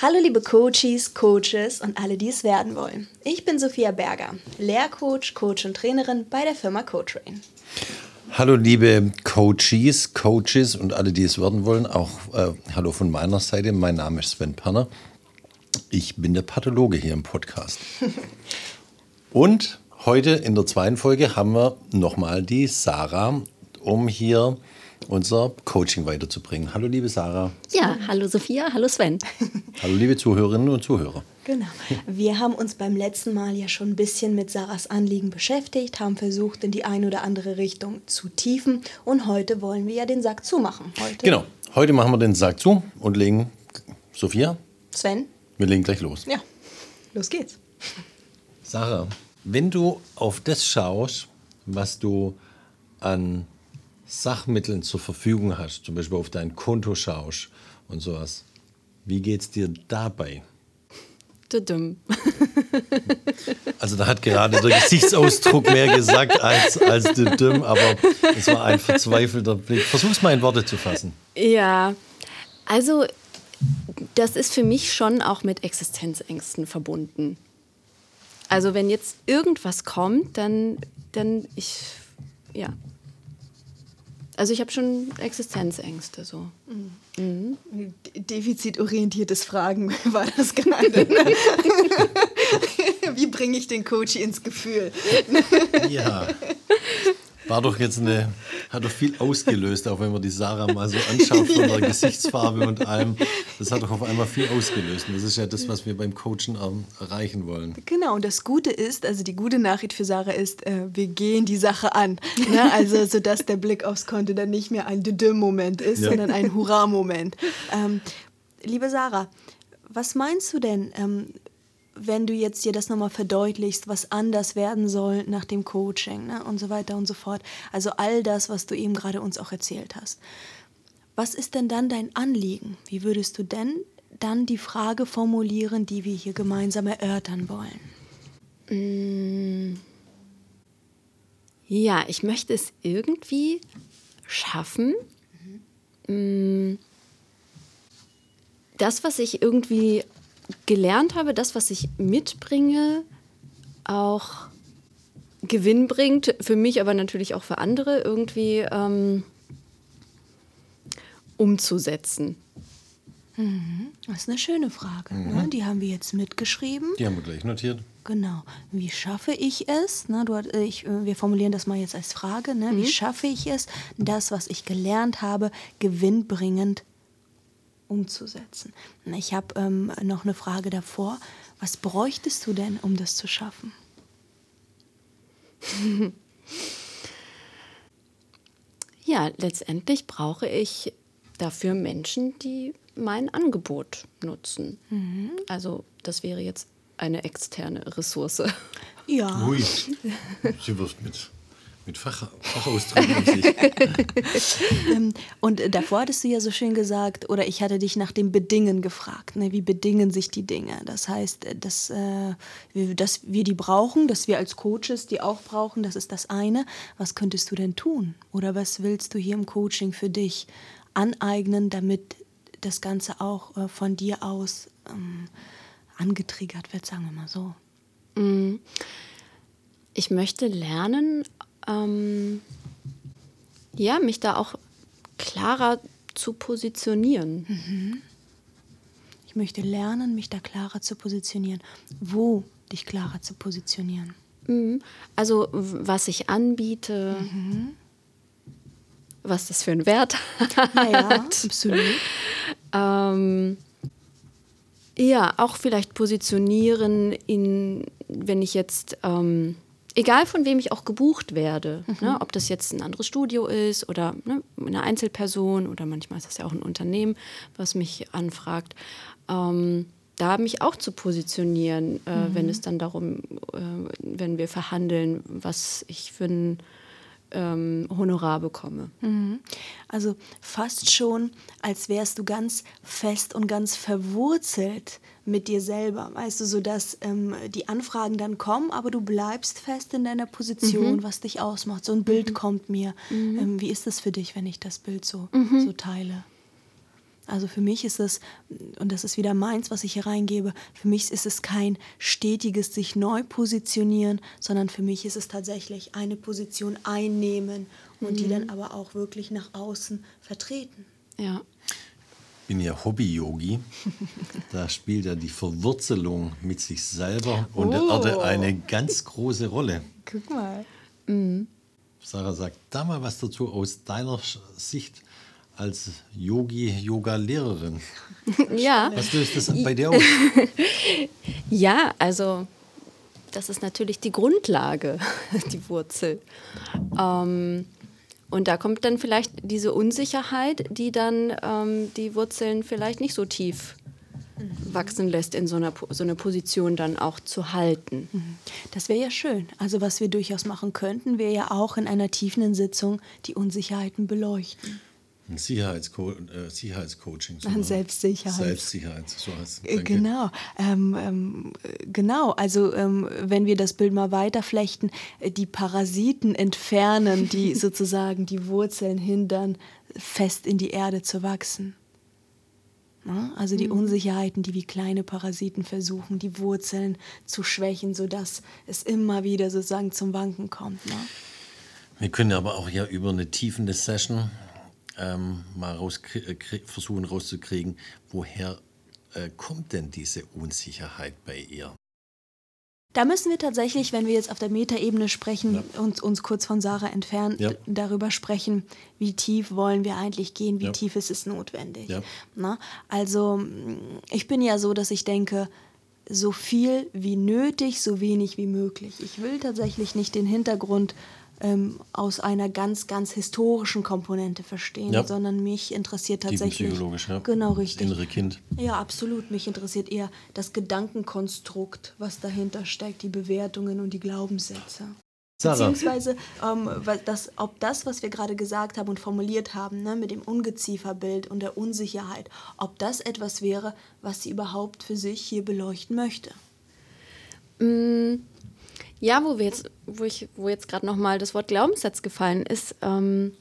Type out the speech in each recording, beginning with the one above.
Hallo liebe Coaches, Coaches und alle, die es werden wollen. Ich bin Sophia Berger, Lehrcoach, Coach und Trainerin bei der Firma CoTrain. Hallo liebe Coaches, Coaches und alle, die es werden wollen. Auch äh, hallo von meiner Seite. Mein Name ist Sven Perner. Ich bin der Pathologe hier im Podcast. und heute in der zweiten Folge haben wir nochmal die Sarah, um hier unser Coaching weiterzubringen. Hallo liebe Sarah. Ja, hallo Sophia, hallo Sven. hallo liebe Zuhörerinnen und Zuhörer. Genau. Wir haben uns beim letzten Mal ja schon ein bisschen mit Sarahs Anliegen beschäftigt, haben versucht, in die eine oder andere Richtung zu tiefen und heute wollen wir ja den Sack zumachen. Heute genau, heute machen wir den Sack zu und legen, Sophia? Sven? Wir legen gleich los. Ja, los geht's. Sarah, wenn du auf das schaust, was du an Sachmitteln zur Verfügung hast, zum Beispiel auf dein Konto schaust und sowas, wie geht es dir dabei? Dumm. Also da hat gerade der Gesichtsausdruck mehr gesagt als, als dumm, aber es war ein verzweifelter Blick. Versuch's mal in Worte zu fassen. Ja, also das ist für mich schon auch mit Existenzängsten verbunden. Also wenn jetzt irgendwas kommt, dann, dann ich, ja, also ich habe schon Existenzängste so. Mhm. Mhm. Defizitorientiertes Fragen war das gerade. Ne? Wie bringe ich den Coach ins Gefühl? Ja. War doch jetzt eine, hat doch viel ausgelöst, auch wenn man die Sarah mal so anschaut von der Gesichtsfarbe und allem. Das hat doch auf einmal viel ausgelöst. Und das ist ja das, was wir beim Coachen ähm, erreichen wollen. Genau, und das Gute ist, also die gute Nachricht für Sarah ist, äh, wir gehen die Sache an. Ne? Also, sodass der Blick aufs Konto dann nicht mehr ein Dödüm-Moment ist, ja. sondern ein Hurra-Moment. Ähm, liebe Sarah, was meinst du denn, ähm, wenn du jetzt dir das nochmal verdeutlichst, was anders werden soll nach dem Coaching ne, und so weiter und so fort. Also all das, was du eben gerade uns auch erzählt hast. Was ist denn dann dein Anliegen? Wie würdest du denn dann die Frage formulieren, die wir hier gemeinsam erörtern wollen? Mm. Ja, ich möchte es irgendwie schaffen, mhm. das, was ich irgendwie gelernt habe, das, was ich mitbringe, auch Gewinn bringt, für mich, aber natürlich auch für andere, irgendwie ähm, umzusetzen. Mhm. Das ist eine schöne Frage. Ne? Mhm. Ne? Die haben wir jetzt mitgeschrieben. Die haben wir gleich notiert. Genau. Wie schaffe ich es? Ne, du, äh, ich, äh, wir formulieren das mal jetzt als Frage. Ne? Mhm. Wie schaffe ich es, das, was ich gelernt habe, gewinnbringend umzusetzen. Ich habe ähm, noch eine Frage davor. Was bräuchtest du denn, um das zu schaffen? ja, letztendlich brauche ich dafür Menschen, die mein Angebot nutzen. Mhm. Also das wäre jetzt eine externe Ressource. Ja. Ui, sie wirft mit mit Fach, Fachausdrücken. ähm, und davor hattest du ja so schön gesagt, oder ich hatte dich nach dem Bedingen gefragt. Ne? Wie bedingen sich die Dinge? Das heißt, äh, dass, äh, dass wir die brauchen, dass wir als Coaches die auch brauchen, das ist das eine. Was könntest du denn tun? Oder was willst du hier im Coaching für dich aneignen, damit das Ganze auch äh, von dir aus ähm, angetriggert wird, sagen wir mal so? Mm. Ich möchte lernen, ähm, ja, mich da auch klarer zu positionieren. Mhm. Ich möchte lernen, mich da klarer zu positionieren. Wo dich klarer zu positionieren? Mhm. Also was ich anbiete, mhm. was das für einen Wert hat. Ja, absolut. ähm, ja, auch vielleicht positionieren, in, wenn ich jetzt ähm, egal von wem ich auch gebucht werde, mhm. ne, ob das jetzt ein anderes Studio ist oder ne, eine Einzelperson oder manchmal ist das ja auch ein Unternehmen, was mich anfragt, ähm, da mich auch zu positionieren, äh, mhm. wenn es dann darum, äh, wenn wir verhandeln, was ich für ein ähm, Honorar bekomme. Mhm. Also fast schon, als wärst du ganz fest und ganz verwurzelt mit dir selber, weißt du, sodass ähm, die Anfragen dann kommen, aber du bleibst fest in deiner Position, mhm. was dich ausmacht. So ein Bild mhm. kommt mir. Mhm. Ähm, wie ist das für dich, wenn ich das Bild so, mhm. so teile? Also für mich ist es, und das ist wieder meins, was ich hier reingebe, für mich ist es kein stetiges sich neu positionieren, sondern für mich ist es tatsächlich eine Position einnehmen und mhm. die dann aber auch wirklich nach außen vertreten. Ja. Ich bin ja Hobby-Yogi. Da spielt ja die Verwurzelung mit sich selber und der Erde oh. eine ganz große Rolle. Guck mal. Mhm. Sarah, sag da mal was dazu aus deiner Sicht als Yogi-Yoga-Lehrerin. Ja. Was löst das bei dir aus? ja, also das ist natürlich die Grundlage, die Wurzel. Ähm, und da kommt dann vielleicht diese Unsicherheit, die dann ähm, die Wurzeln vielleicht nicht so tief mhm. wachsen lässt, in so einer so eine Position dann auch zu halten. Mhm. Das wäre ja schön. Also was wir durchaus machen könnten, wäre ja auch in einer tiefen Sitzung die Unsicherheiten beleuchten. Ein Sicherheitsco äh, Sicherheitscoaching. Ein Selbstsicherheit. Selbstsicherheit, so heißt es. Äh, genau, ähm, ähm, genau. Also ähm, wenn wir das Bild mal weiterflechten, äh, die Parasiten entfernen, die sozusagen die Wurzeln hindern, fest in die Erde zu wachsen. Ja? Also die mhm. Unsicherheiten, die wie kleine Parasiten versuchen, die Wurzeln zu schwächen, sodass es immer wieder sozusagen zum Wanken kommt. Ne? Wir können aber auch ja über eine tiefende Session ähm, mal raus, versuchen rauszukriegen, woher äh, kommt denn diese Unsicherheit bei ihr? Da müssen wir tatsächlich, wenn wir jetzt auf der Metaebene sprechen ja. und uns kurz von Sarah entfernen, ja. darüber sprechen, wie tief wollen wir eigentlich gehen, wie ja. tief ist es notwendig. Na? Also ich bin ja so, dass ich denke, so viel wie nötig, so wenig wie möglich. Ich will tatsächlich nicht den Hintergrund ähm, aus einer ganz, ganz historischen Komponente verstehen, ja. sondern mich interessiert tatsächlich. Psychologisch, ja. Genau, richtig. Das innere Kind. Ja, absolut. Mich interessiert eher das Gedankenkonstrukt, was dahinter steckt, die Bewertungen und die Glaubenssätze. Sarah. Beziehungsweise, ähm, das, ob das, was wir gerade gesagt haben und formuliert haben, ne, mit dem Ungezieferbild und der Unsicherheit, ob das etwas wäre, was sie überhaupt für sich hier beleuchten möchte. Mm, ja, wo wir jetzt, wo ich, wo jetzt gerade nochmal das Wort Glaubenssatz gefallen ist, ähm,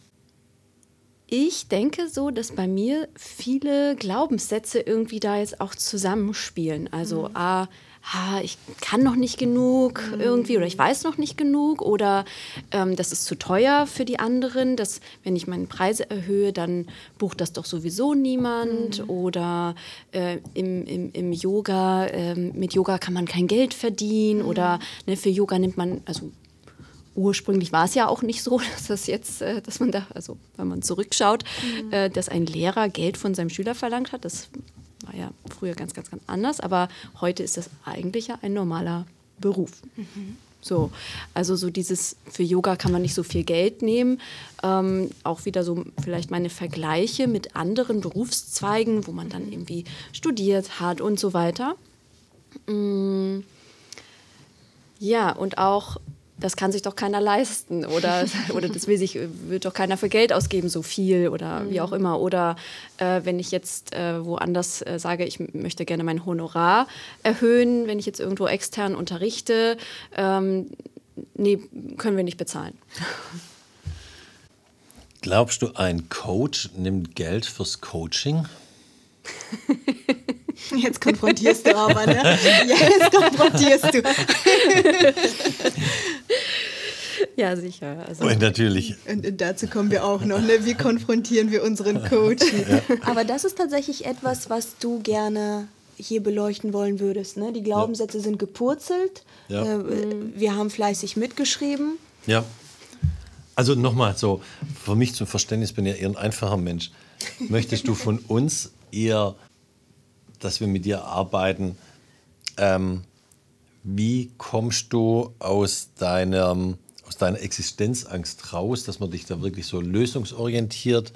ich denke so, dass bei mir viele Glaubenssätze irgendwie da jetzt auch zusammenspielen. Also mhm. A, ha, ich kann noch nicht genug mhm. irgendwie oder ich weiß noch nicht genug oder ähm, das ist zu teuer für die anderen, dass wenn ich meine Preise erhöhe, dann bucht das doch sowieso niemand mhm. oder äh, im, im, im Yoga, äh, mit Yoga kann man kein Geld verdienen mhm. oder ne, für Yoga nimmt man, also ursprünglich war es ja auch nicht so, dass das jetzt, äh, dass man da, also wenn man zurückschaut, mhm. äh, dass ein Lehrer Geld von seinem Schüler verlangt hat. Das früher ganz, ganz, ganz anders, aber heute ist das eigentlich ja ein normaler Beruf. Mhm. So, also so dieses, für Yoga kann man nicht so viel Geld nehmen. Ähm, auch wieder so vielleicht meine Vergleiche mit anderen Berufszweigen, wo man dann irgendwie studiert hat und so weiter. Mm, ja, und auch das kann sich doch keiner leisten oder, oder das will sich, wird doch keiner für Geld ausgeben, so viel oder mhm. wie auch immer. Oder äh, wenn ich jetzt äh, woanders äh, sage, ich möchte gerne mein Honorar erhöhen, wenn ich jetzt irgendwo extern unterrichte, ähm, nee, können wir nicht bezahlen. Glaubst du, ein Coach nimmt Geld fürs Coaching? Jetzt konfrontierst du aber, ne? Jetzt konfrontierst du. Ja, sicher. Also. Und natürlich. Und dazu kommen wir auch noch. Ne? Wie konfrontieren wir unseren Coach? Ja. Aber das ist tatsächlich etwas, was du gerne hier beleuchten wollen würdest. Ne? Die Glaubenssätze ja. sind gepurzelt. Ja. Äh, wir haben fleißig mitgeschrieben. Ja. Also nochmal so, für mich zum Verständnis bin ich ja eher ein einfacher Mensch. Möchtest du von uns eher dass wir mit dir arbeiten. Ähm, wie kommst du aus, deinem, aus deiner Existenzangst raus, dass man dich da wirklich so lösungsorientiert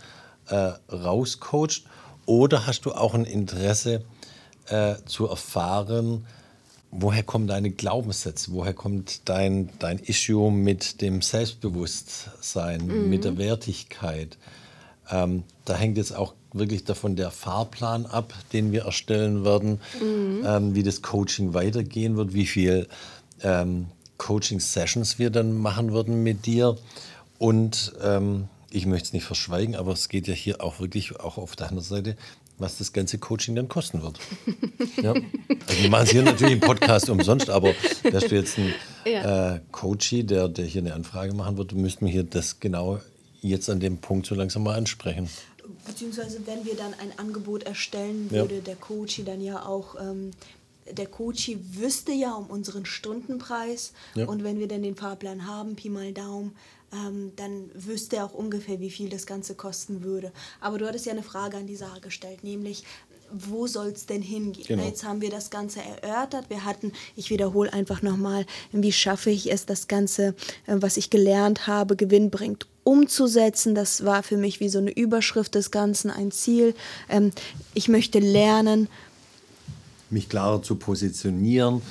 äh, rauscoacht? Oder hast du auch ein Interesse äh, zu erfahren, woher kommen deine Glaubenssätze, woher kommt dein, dein Issue mit dem Selbstbewusstsein, mhm. mit der Wertigkeit? Ähm, da hängt jetzt auch wirklich davon der Fahrplan ab, den wir erstellen werden, mhm. ähm, wie das Coaching weitergehen wird, wie viel ähm, Coaching-Sessions wir dann machen würden mit dir. Und ähm, ich möchte es nicht verschweigen, aber es geht ja hier auch wirklich auch auf deiner Seite was das ganze Coaching dann kosten wird. ja. Also wir machen es hier natürlich im Podcast umsonst, aber wärst du jetzt ein ja. äh, Coachie, der, der hier eine Anfrage machen würde, müssten wir hier das genau jetzt an dem Punkt so langsam mal ansprechen. Beziehungsweise wenn wir dann ein Angebot erstellen, würde ja. der Coachie dann ja auch ähm, der Coachie wüsste ja um unseren Stundenpreis ja. und wenn wir dann den Fahrplan haben, Pi mal Daumen, ähm, dann wüsste er auch ungefähr, wie viel das Ganze kosten würde. Aber du hattest ja eine Frage an die Sarah gestellt, nämlich wo soll es denn hingehen? Genau. Jetzt haben wir das Ganze erörtert. Wir hatten, ich wiederhole einfach nochmal, wie schaffe ich es, das Ganze, äh, was ich gelernt habe, gewinnbringend umzusetzen. Das war für mich wie so eine Überschrift des Ganzen, ein Ziel. Ähm, ich möchte lernen, mich klarer zu positionieren,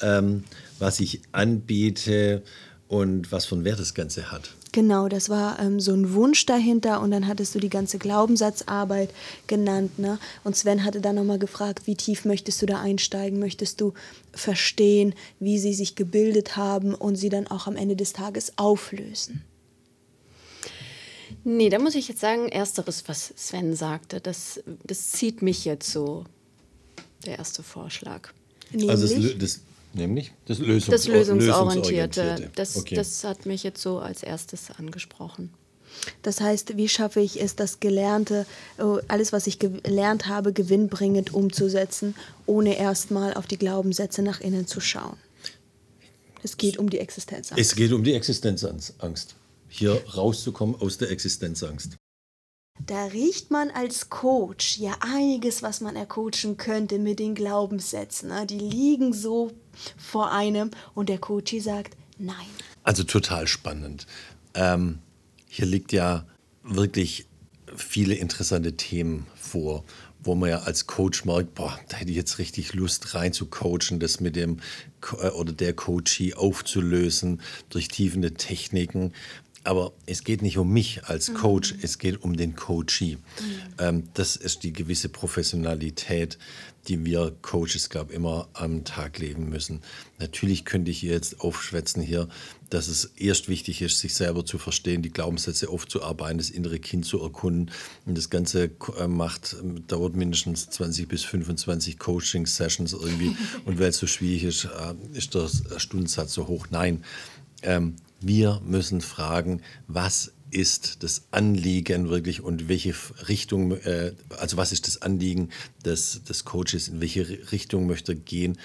ähm, was ich anbiete und was für einen Wert das Ganze hat. Genau, das war ähm, so ein Wunsch dahinter und dann hattest du die ganze Glaubenssatzarbeit genannt. Ne? Und Sven hatte dann nochmal gefragt, wie tief möchtest du da einsteigen? Möchtest du verstehen, wie sie sich gebildet haben und sie dann auch am Ende des Tages auflösen? Nee, da muss ich jetzt sagen, ersteres, was Sven sagte, das, das zieht mich jetzt so der erste Vorschlag. Nämlich? Also das, das, nämlich das, Lösungs das Lösungsorientierte. Lösungsorientierte. Das, okay. das hat mich jetzt so als erstes angesprochen. Das heißt, wie schaffe ich es, das Gelernte, äh, alles, was ich gelernt habe, gewinnbringend umzusetzen, ohne erstmal auf die Glaubenssätze nach innen zu schauen? Es geht um die Existenzangst. Es geht um die Existenzangst. Hier rauszukommen aus der Existenzangst. Da riecht man als Coach ja einiges, was man ercoachen könnte mit den Glaubenssätzen. Ne? Die liegen so vor einem und der Coach sagt nein. Also total spannend. Ähm, hier liegt ja wirklich viele interessante Themen vor, wo man ja als Coach merkt, boah, da hätte ich jetzt richtig Lust rein zu coachen, das mit dem äh, oder der Coachie aufzulösen durch tiefende Techniken. Aber es geht nicht um mich als Coach, mhm. es geht um den Coachee. Mhm. Ähm, das ist die gewisse Professionalität, die wir Coaches, glaube ich, immer am Tag leben müssen. Natürlich könnte ich jetzt aufschwätzen hier, dass es erst wichtig ist, sich selber zu verstehen, die Glaubenssätze aufzuarbeiten, das innere Kind zu erkunden. Und das Ganze äh, macht, dauert mindestens 20 bis 25 Coaching-Sessions irgendwie. Und weil es so schwierig ist, äh, ist der Stundensatz so hoch. Nein. Ähm, wir müssen fragen, was ist das Anliegen wirklich und welche Richtung, äh, also was ist das Anliegen des, des Coaches, in welche Richtung möchte er gehen,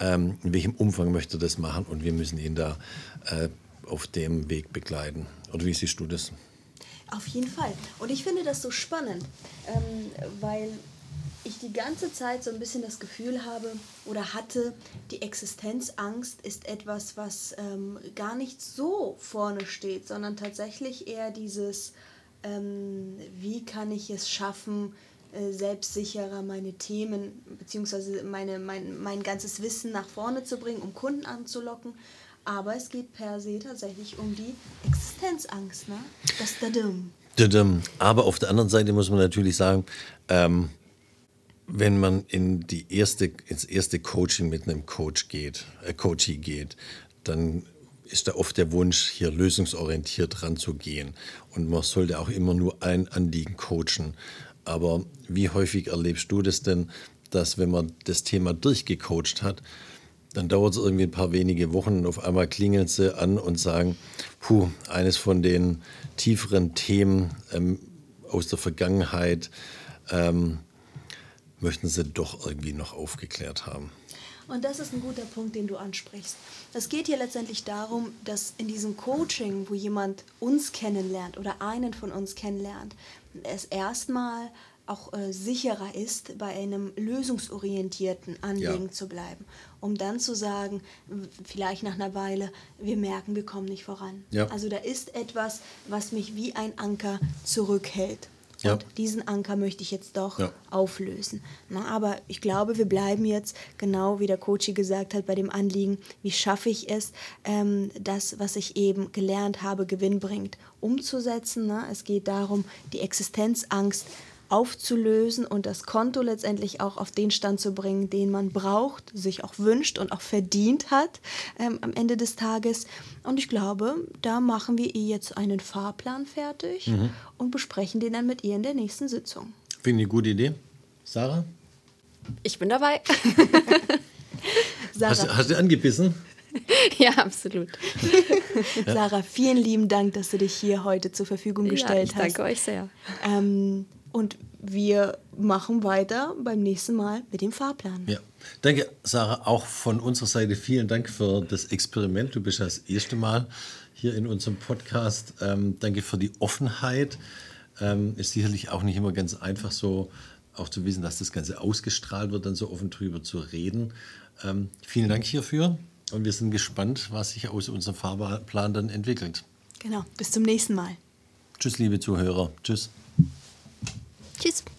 ähm, in welchem Umfang möchte er das machen und wir müssen ihn da äh, auf dem Weg begleiten. Oder wie siehst du das? Auf jeden Fall. Und ich finde das so spannend, ähm, weil ich die ganze Zeit so ein bisschen das Gefühl habe oder hatte, die Existenzangst ist etwas, was ähm, gar nicht so vorne steht, sondern tatsächlich eher dieses, ähm, wie kann ich es schaffen, äh, selbstsicherer meine Themen bzw. Meine, mein, mein ganzes Wissen nach vorne zu bringen, um Kunden anzulocken. Aber es geht per se tatsächlich um die Existenzangst, ne? Das Dadum. Aber auf der anderen Seite muss man natürlich sagen, ähm, wenn man in die erste, ins erste Coaching mit einem Coach geht, äh, Coachie geht, dann ist da oft der Wunsch, hier lösungsorientiert ranzugehen. Und man sollte auch immer nur ein Anliegen coachen. Aber wie häufig erlebst du das denn, dass wenn man das Thema durchgecoacht hat, dann dauert es irgendwie ein paar wenige Wochen und auf einmal klingeln sie an und sagen, puh, eines von den tieferen Themen ähm, aus der Vergangenheit, ähm, möchten sie doch irgendwie noch aufgeklärt haben. Und das ist ein guter Punkt, den du ansprichst. Es geht hier letztendlich darum, dass in diesem Coaching, wo jemand uns kennenlernt oder einen von uns kennenlernt, es erstmal auch äh, sicherer ist, bei einem lösungsorientierten Anliegen ja. zu bleiben, um dann zu sagen, vielleicht nach einer Weile, wir merken, wir kommen nicht voran. Ja. Also da ist etwas, was mich wie ein Anker zurückhält. Ja. Und diesen Anker möchte ich jetzt doch ja. auflösen. Na, aber ich glaube, wir bleiben jetzt, genau wie der Coach gesagt hat, bei dem Anliegen, wie schaffe ich es, ähm, das, was ich eben gelernt habe, gewinnbringend umzusetzen. Na? Es geht darum, die Existenzangst aufzulösen und das Konto letztendlich auch auf den Stand zu bringen, den man braucht, sich auch wünscht und auch verdient hat ähm, am Ende des Tages. Und ich glaube, da machen wir ihr jetzt einen Fahrplan fertig mhm. und besprechen den dann mit ihr in der nächsten Sitzung. Finde ich eine gute Idee. Sarah? Ich bin dabei. Sarah, Hast, hast du angebissen? ja, absolut. Sarah, vielen lieben Dank, dass du dich hier heute zur Verfügung Ja, gestellt ich danke hast. euch sehr. Ähm, und wir machen weiter beim nächsten Mal mit dem Fahrplan. Ja. Danke, Sarah, auch von unserer Seite vielen Dank für das Experiment. Du bist ja das erste Mal hier in unserem Podcast. Ähm, danke für die Offenheit. Ähm, ist sicherlich auch nicht immer ganz einfach so, auch zu wissen, dass das Ganze ausgestrahlt wird, dann so offen drüber zu reden. Ähm, vielen Dank hierfür und wir sind gespannt, was sich aus unserem Fahrplan dann entwickelt. Genau, bis zum nächsten Mal. Tschüss, liebe Zuhörer. Tschüss. Tschüss.